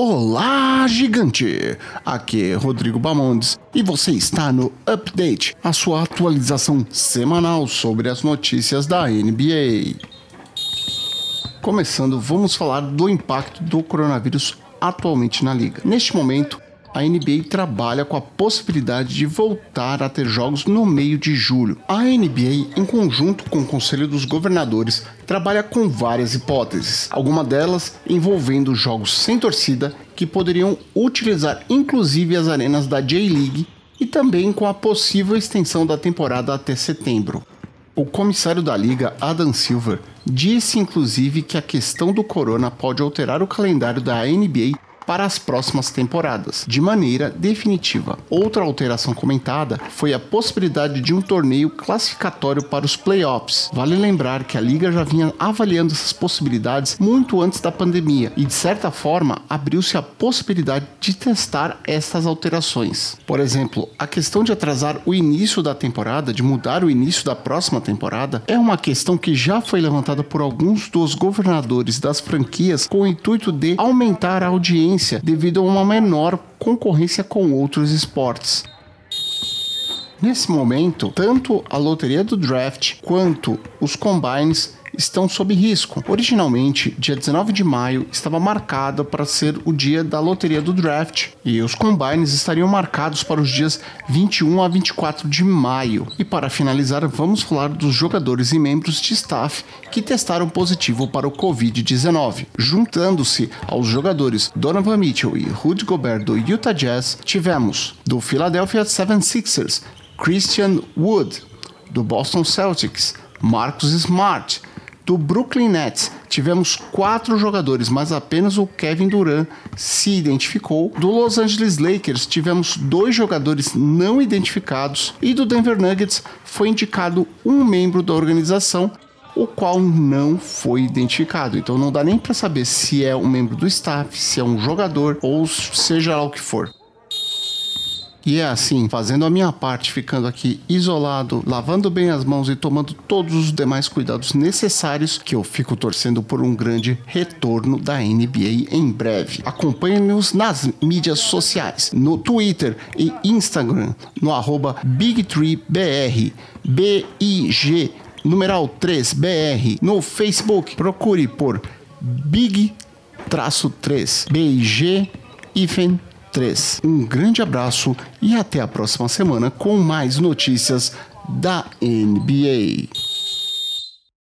Olá, gigante! Aqui é Rodrigo Bamondes e você está no Update, a sua atualização semanal sobre as notícias da NBA. Começando, vamos falar do impacto do coronavírus atualmente na liga. Neste momento, a NBA trabalha com a possibilidade de voltar a ter jogos no meio de julho. A NBA, em conjunto com o Conselho dos Governadores, trabalha com várias hipóteses, algumas delas envolvendo jogos sem torcida que poderiam utilizar inclusive as arenas da J-League e também com a possível extensão da temporada até setembro. O comissário da liga, Adam Silver, disse inclusive que a questão do corona pode alterar o calendário da NBA para as próximas temporadas, de maneira definitiva. Outra alteração comentada foi a possibilidade de um torneio classificatório para os playoffs. Vale lembrar que a liga já vinha avaliando essas possibilidades muito antes da pandemia e, de certa forma, abriu-se a possibilidade de testar estas alterações. Por exemplo, a questão de atrasar o início da temporada, de mudar o início da próxima temporada, é uma questão que já foi levantada por alguns dos governadores das franquias com o intuito de aumentar a audiência devido a uma menor concorrência com outros esportes. Nesse momento, tanto a loteria do draft quanto os combines estão sob risco. Originalmente, dia 19 de maio estava marcado para ser o dia da loteria do draft e os combines estariam marcados para os dias 21 a 24 de maio. E para finalizar, vamos falar dos jogadores e membros de staff que testaram positivo para o Covid-19. Juntando-se aos jogadores Donovan Mitchell e Rudy Gobert do Utah Jazz, tivemos do Philadelphia 76ers Christian Wood, do Boston Celtics Marcus Smart, do Brooklyn Nets, tivemos quatro jogadores, mas apenas o Kevin Durant se identificou. Do Los Angeles Lakers, tivemos dois jogadores não identificados. E do Denver Nuggets, foi indicado um membro da organização, o qual não foi identificado. Então não dá nem para saber se é um membro do staff, se é um jogador ou seja lá o que for. E é assim, fazendo a minha parte, ficando aqui isolado, lavando bem as mãos e tomando todos os demais cuidados necessários, que eu fico torcendo por um grande retorno da NBA em breve. Acompanhe-nos nas mídias sociais, no Twitter e Instagram, no arroba BigTreeBR, B-I-G, numeral 3BR, no Facebook, procure por Big-3, B-I-G, hífen 3. Um grande abraço e até a próxima semana com mais notícias da NBA.